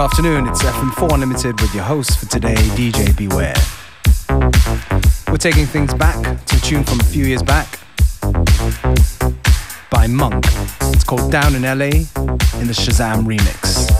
afternoon, it's FM4 Unlimited with your host for today, DJ Beware. We're taking things back to a tune from a few years back by Monk. It's called Down in LA in the Shazam remix.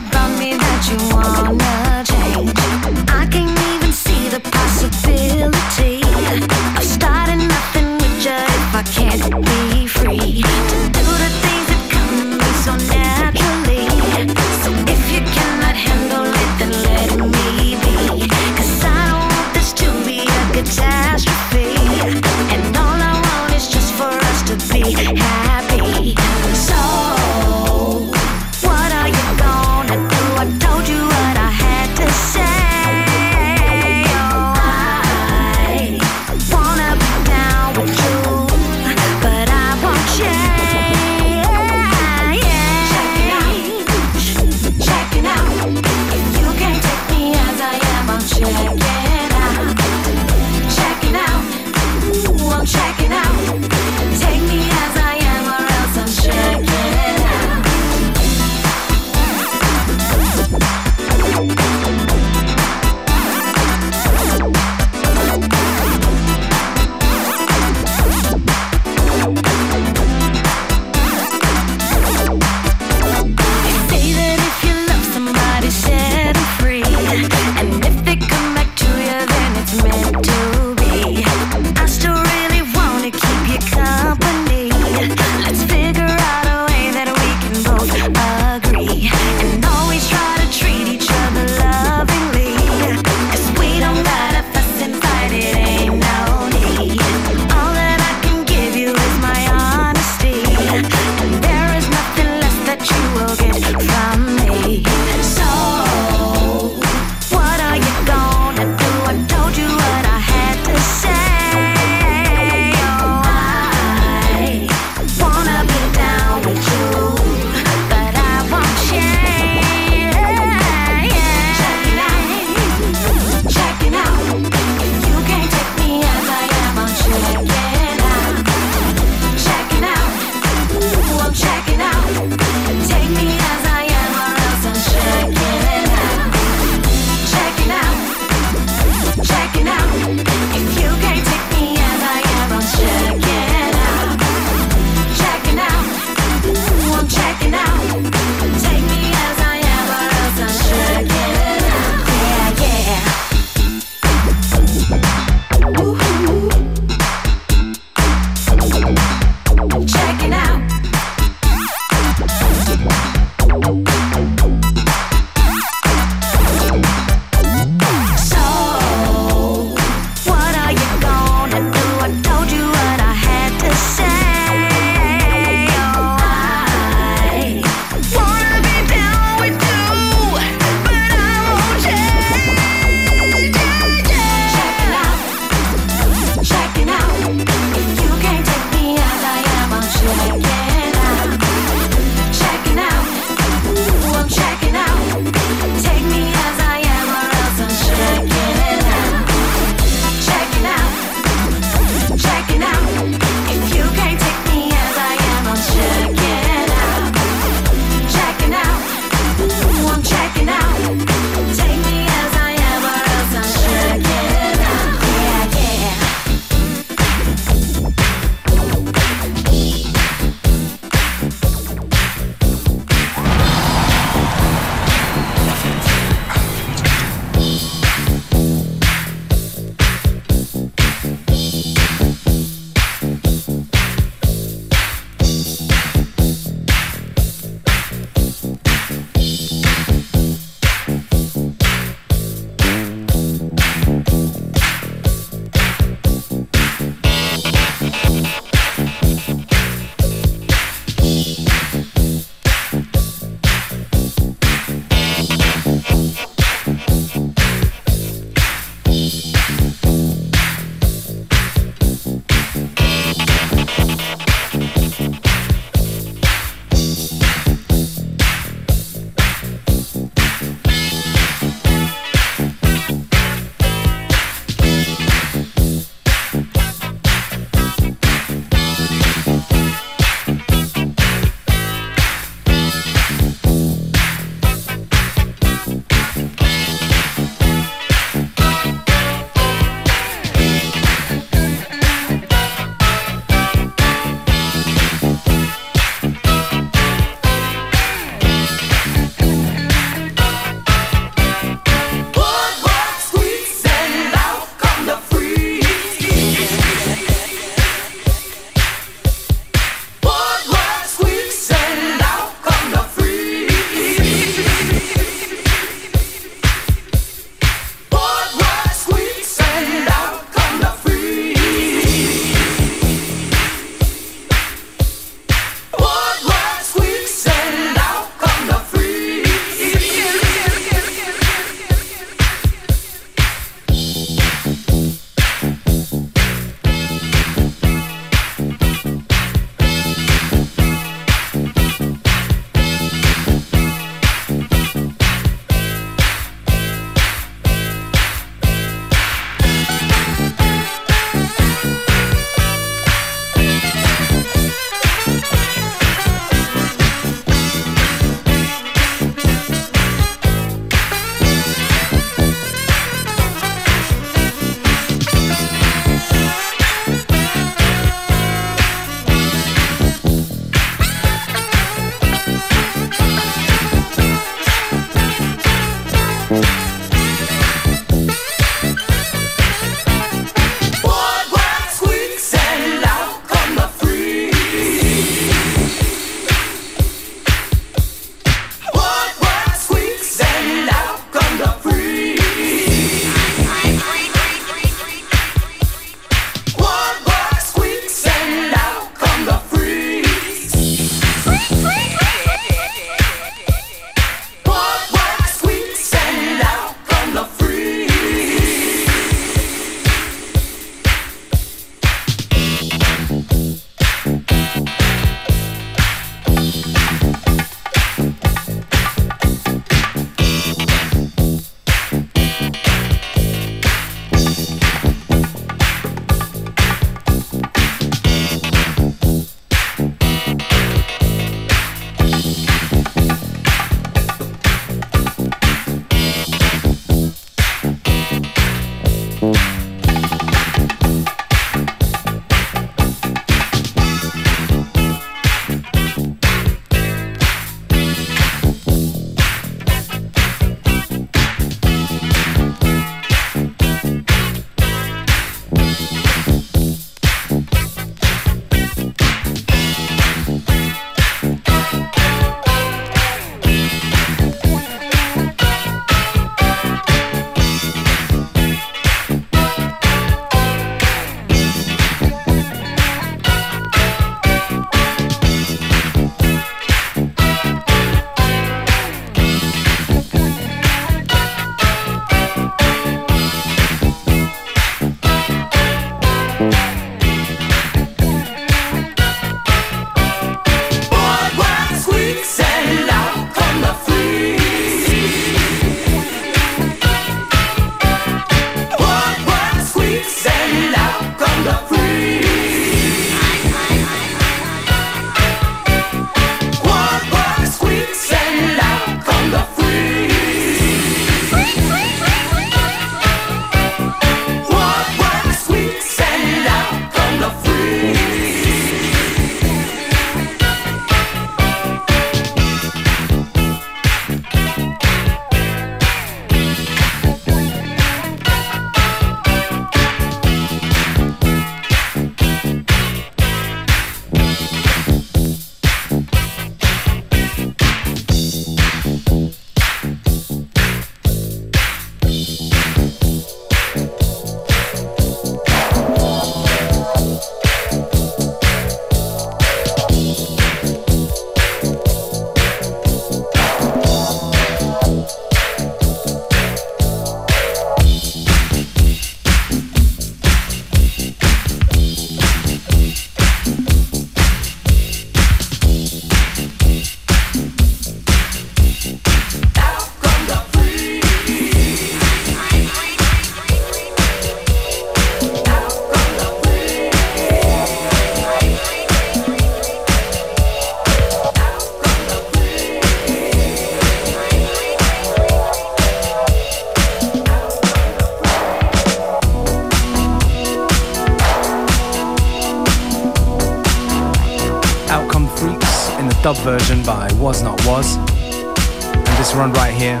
dub version by Was Not Was. And this run right here,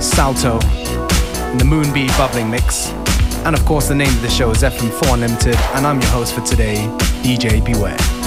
Salto, the Moonbee Bubbling Mix. And of course, the name of the show is FM4 Unlimited, and I'm your host for today, DJ Beware.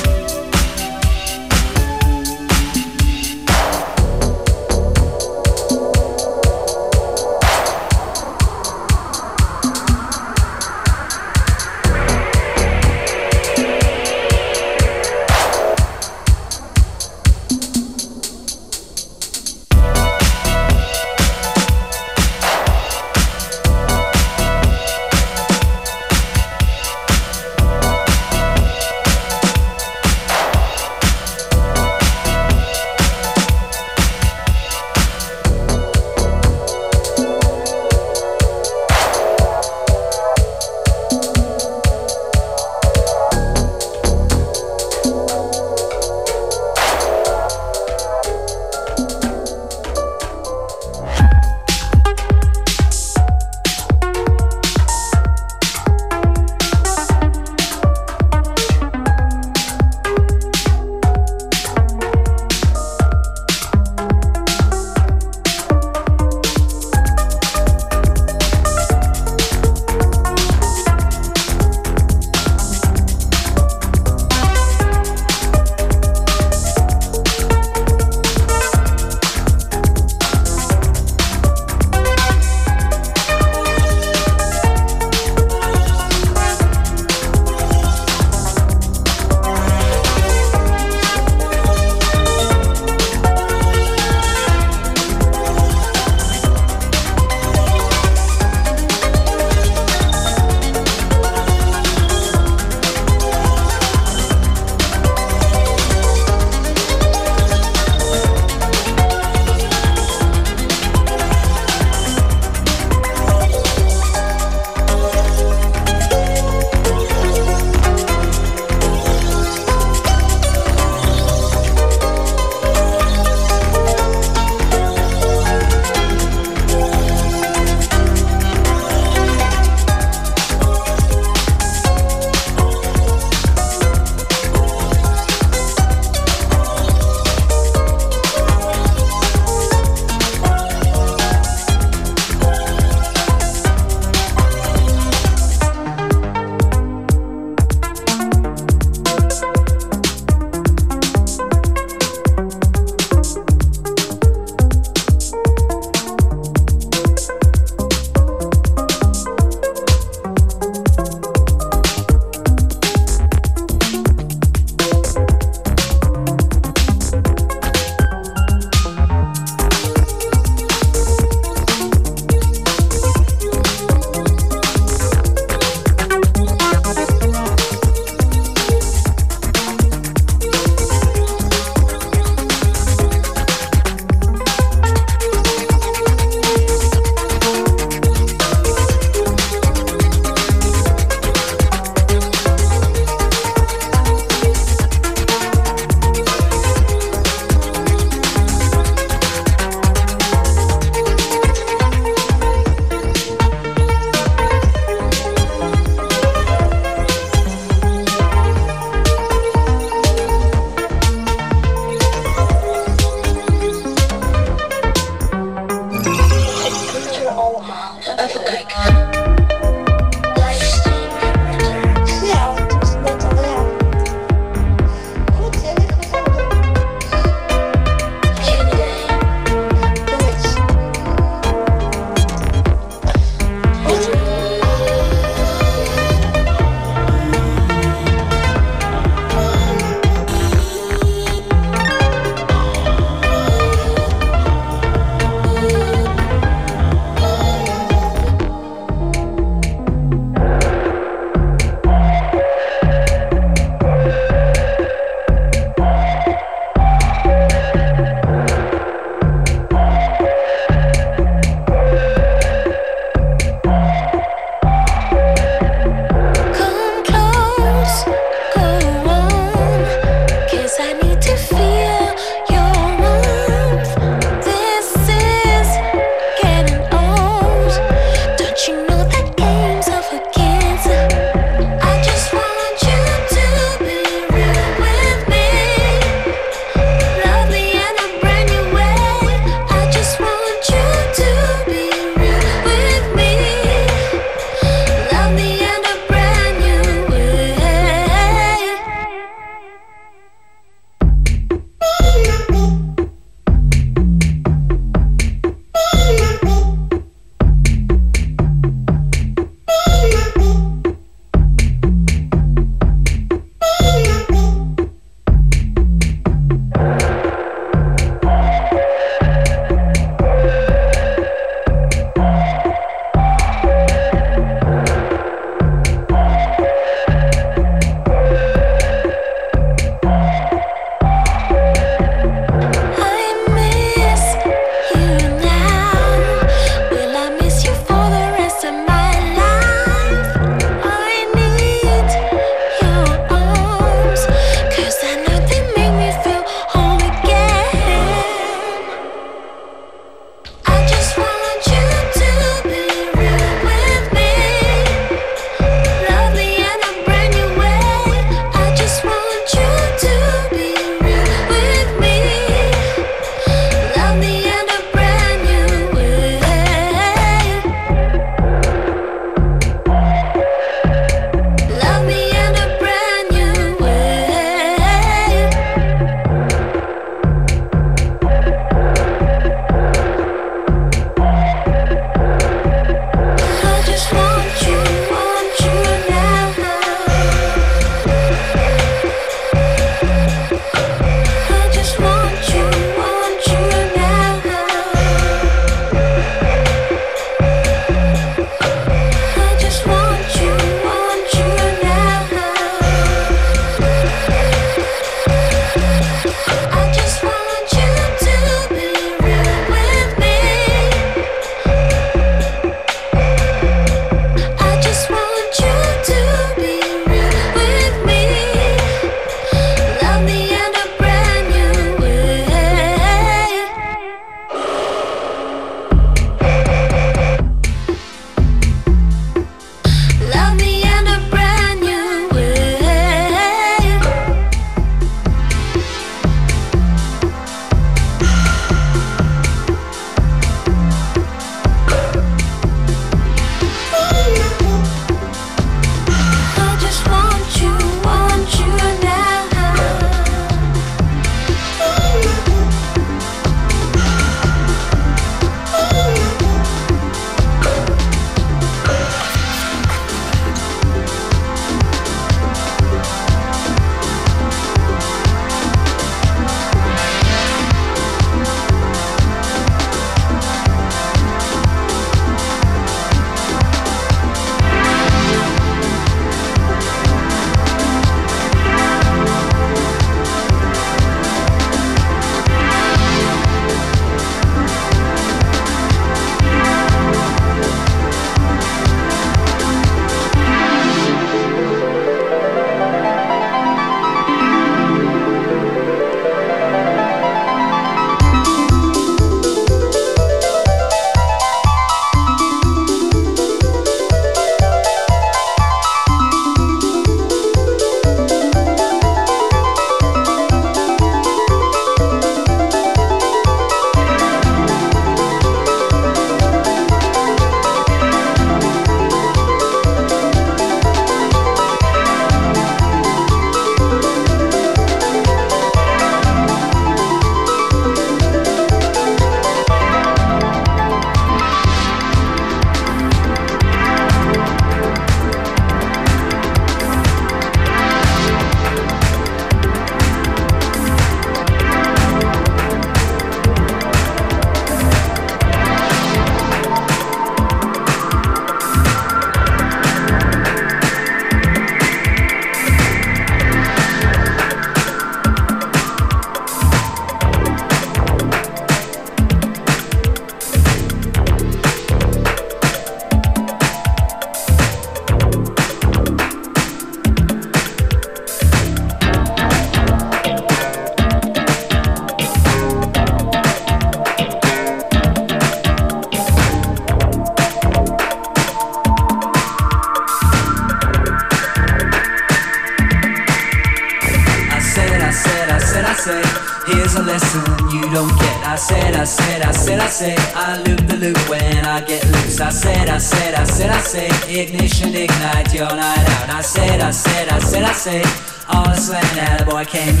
That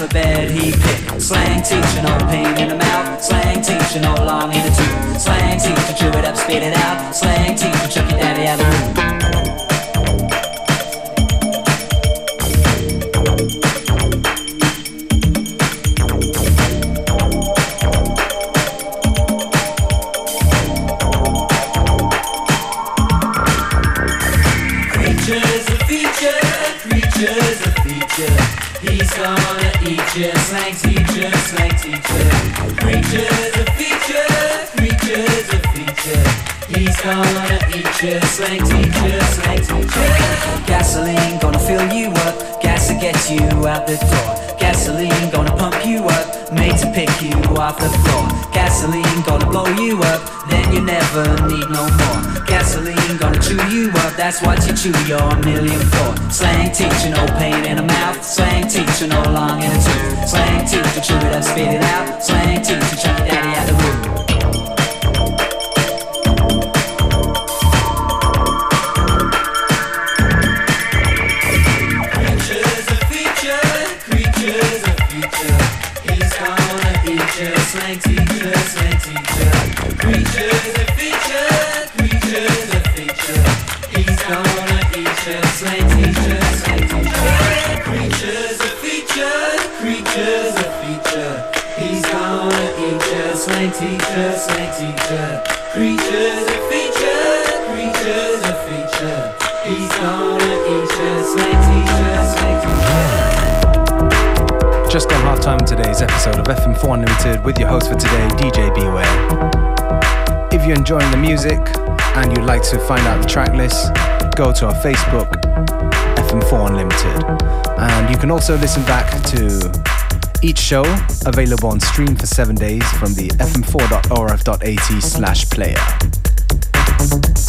alphabet he picked? Slang teacher, no pain in the mouth. Slang teacher, no long in the tooth. Slang teacher, chew it up, spit it out. Slang teacher, chuck your daddy out the room. Creatures a feature, creatures a feature. He's gonna eat you, slang teacher, slang teacher. Creatures a feature, creatures a feature. He's gonna eat you, slang teacher, slang teacher. Gasoline gonna fill you up, gas to get you out the door. Gasoline gonna pump you up, made to pick you off the floor. Gasoline gonna blow you up, then you never need no more. Gasoline gonna chew you up, that's what you chew your million for. Slang teacher, no pain in the mouth. Slang teacher, no long in the tooth. Slang teacher, chew it up, spit it out. Slang teacher, chuck your daddy out the room. Teacher, slang teacher. Creatures a feature, creatures a feature. He's gonna eat you, slang teacher, slang teacher. Just gone half time today's episode of FM4 Unlimited with your host for today, DJ Beware. If you're enjoying the music and you'd like to find out the track list, go to our Facebook, FM4 Unlimited. And you can also listen back to each show available on stream for seven days from the fm4.orf.at slash player.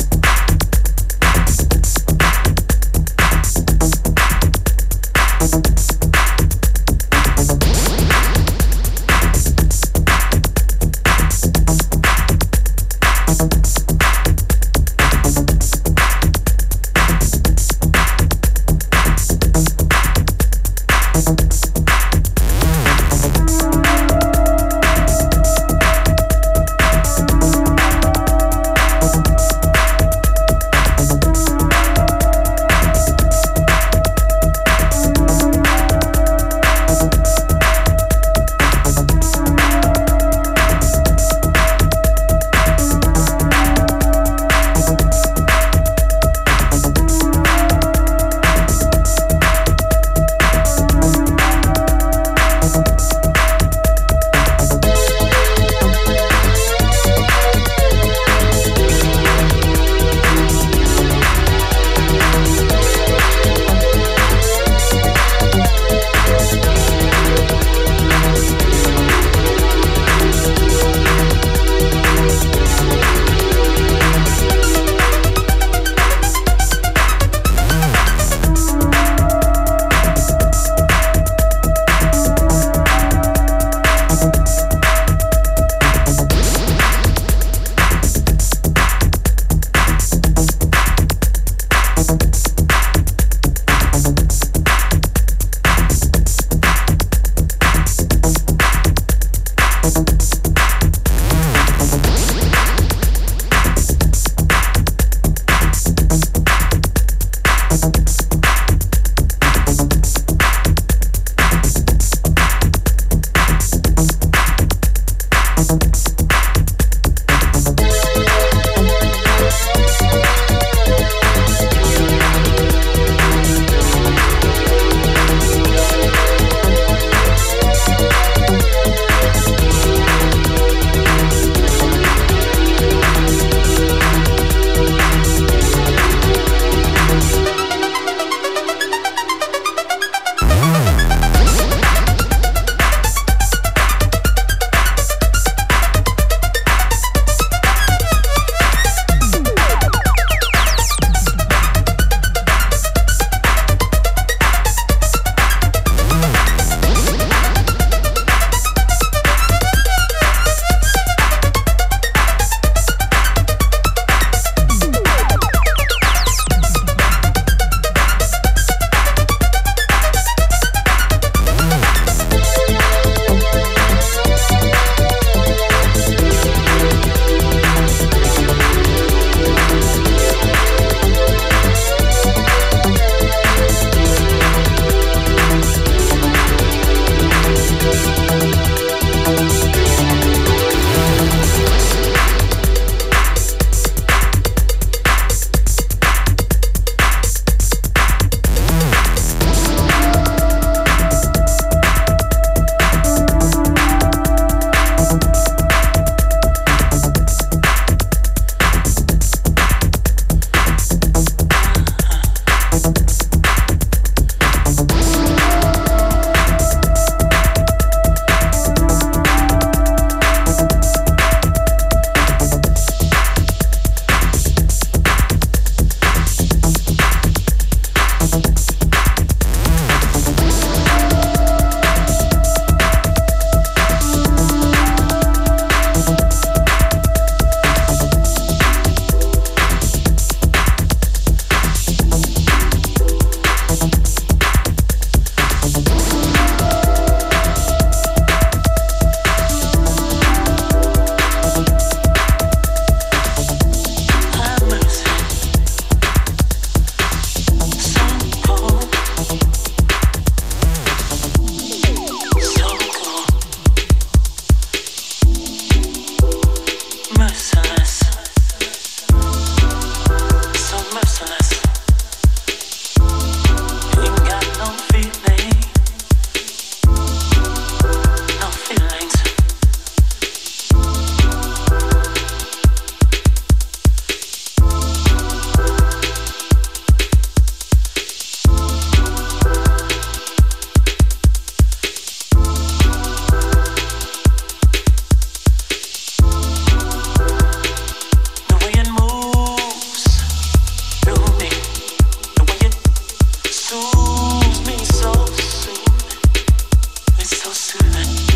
so soon.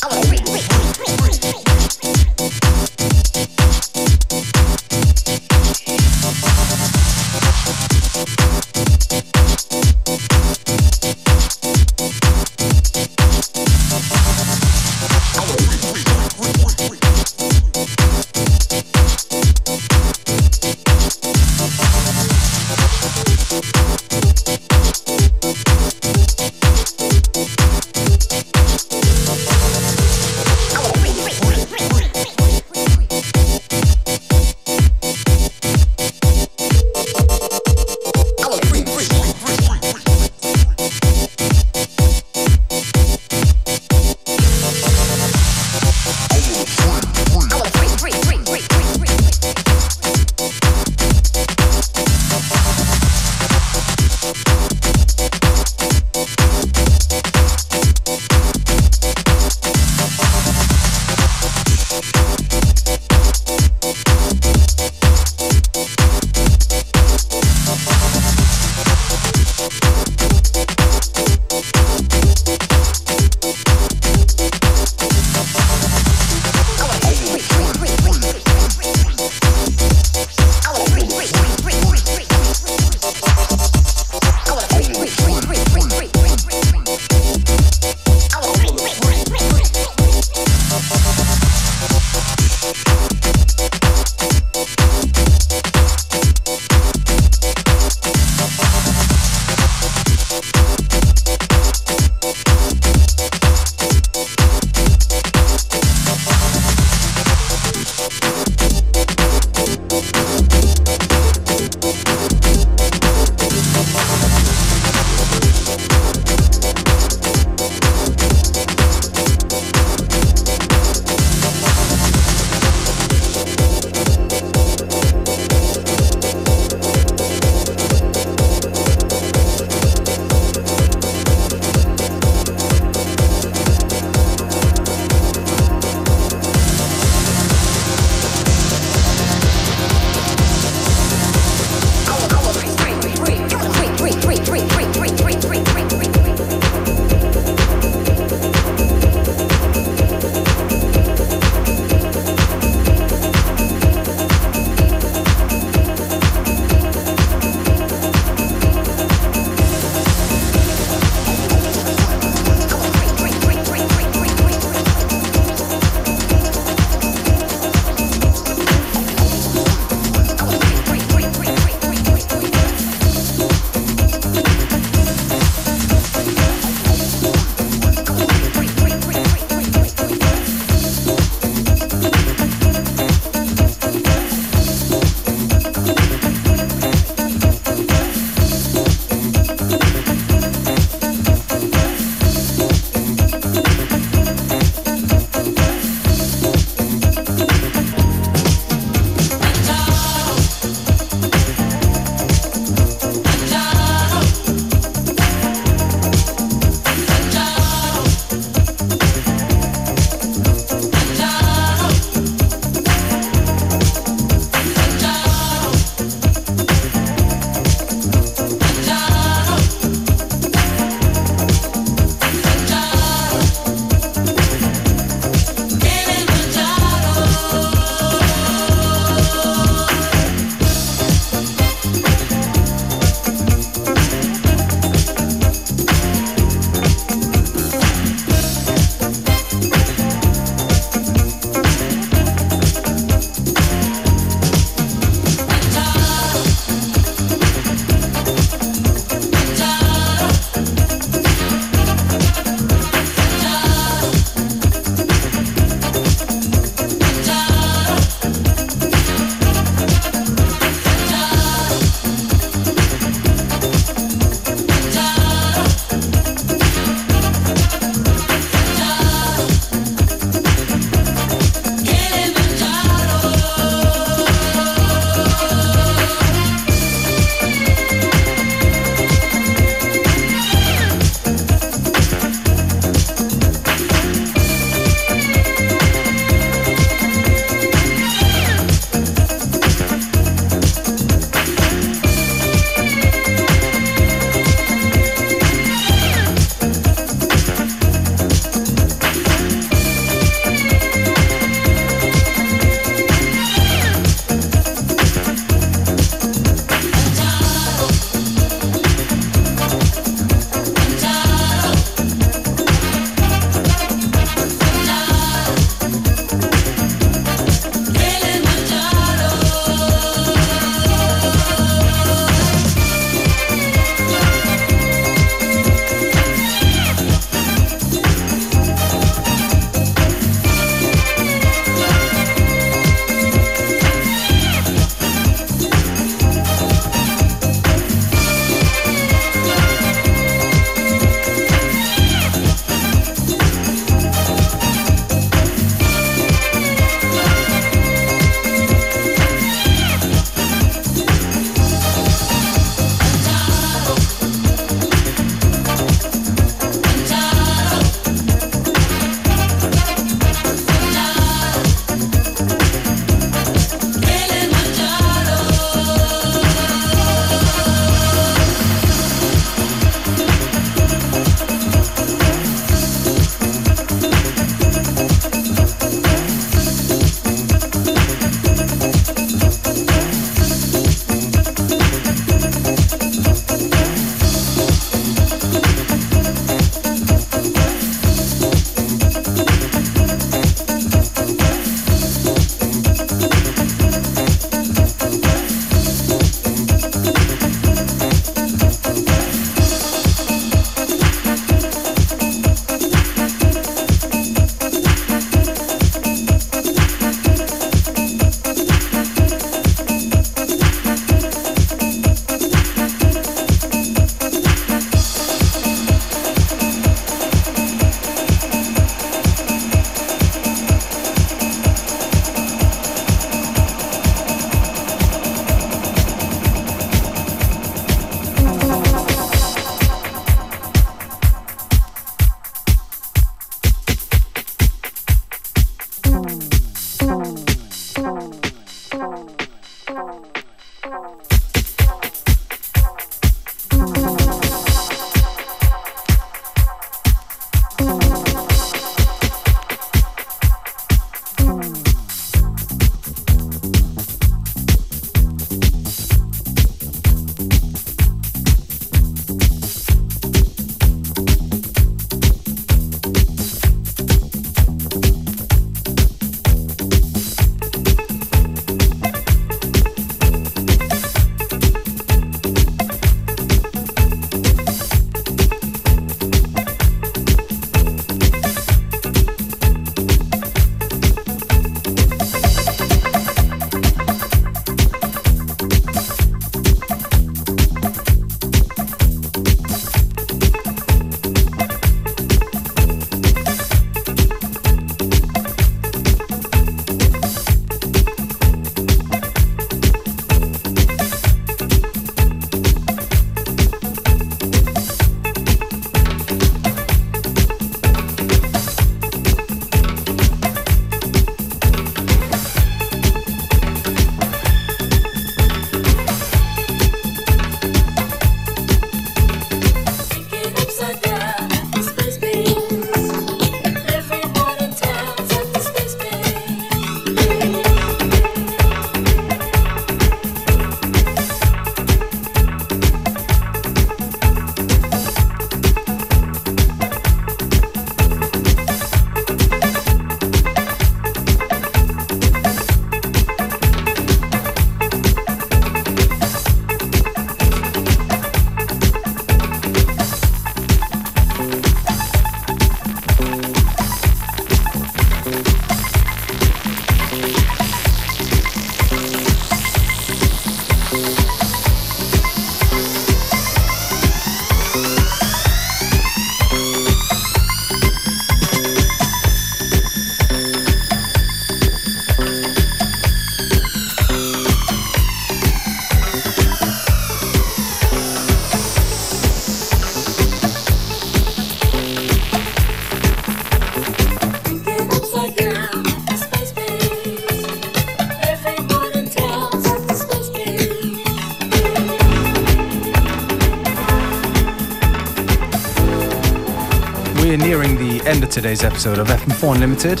Today's episode of FM4 Unlimited.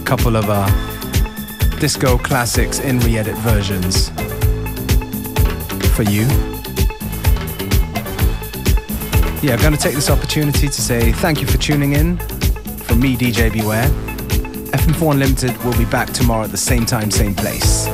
A couple of uh, disco classics in re edit versions for you. Yeah, I'm going to take this opportunity to say thank you for tuning in. From me, DJ Beware. FM4 Unlimited will be back tomorrow at the same time, same place.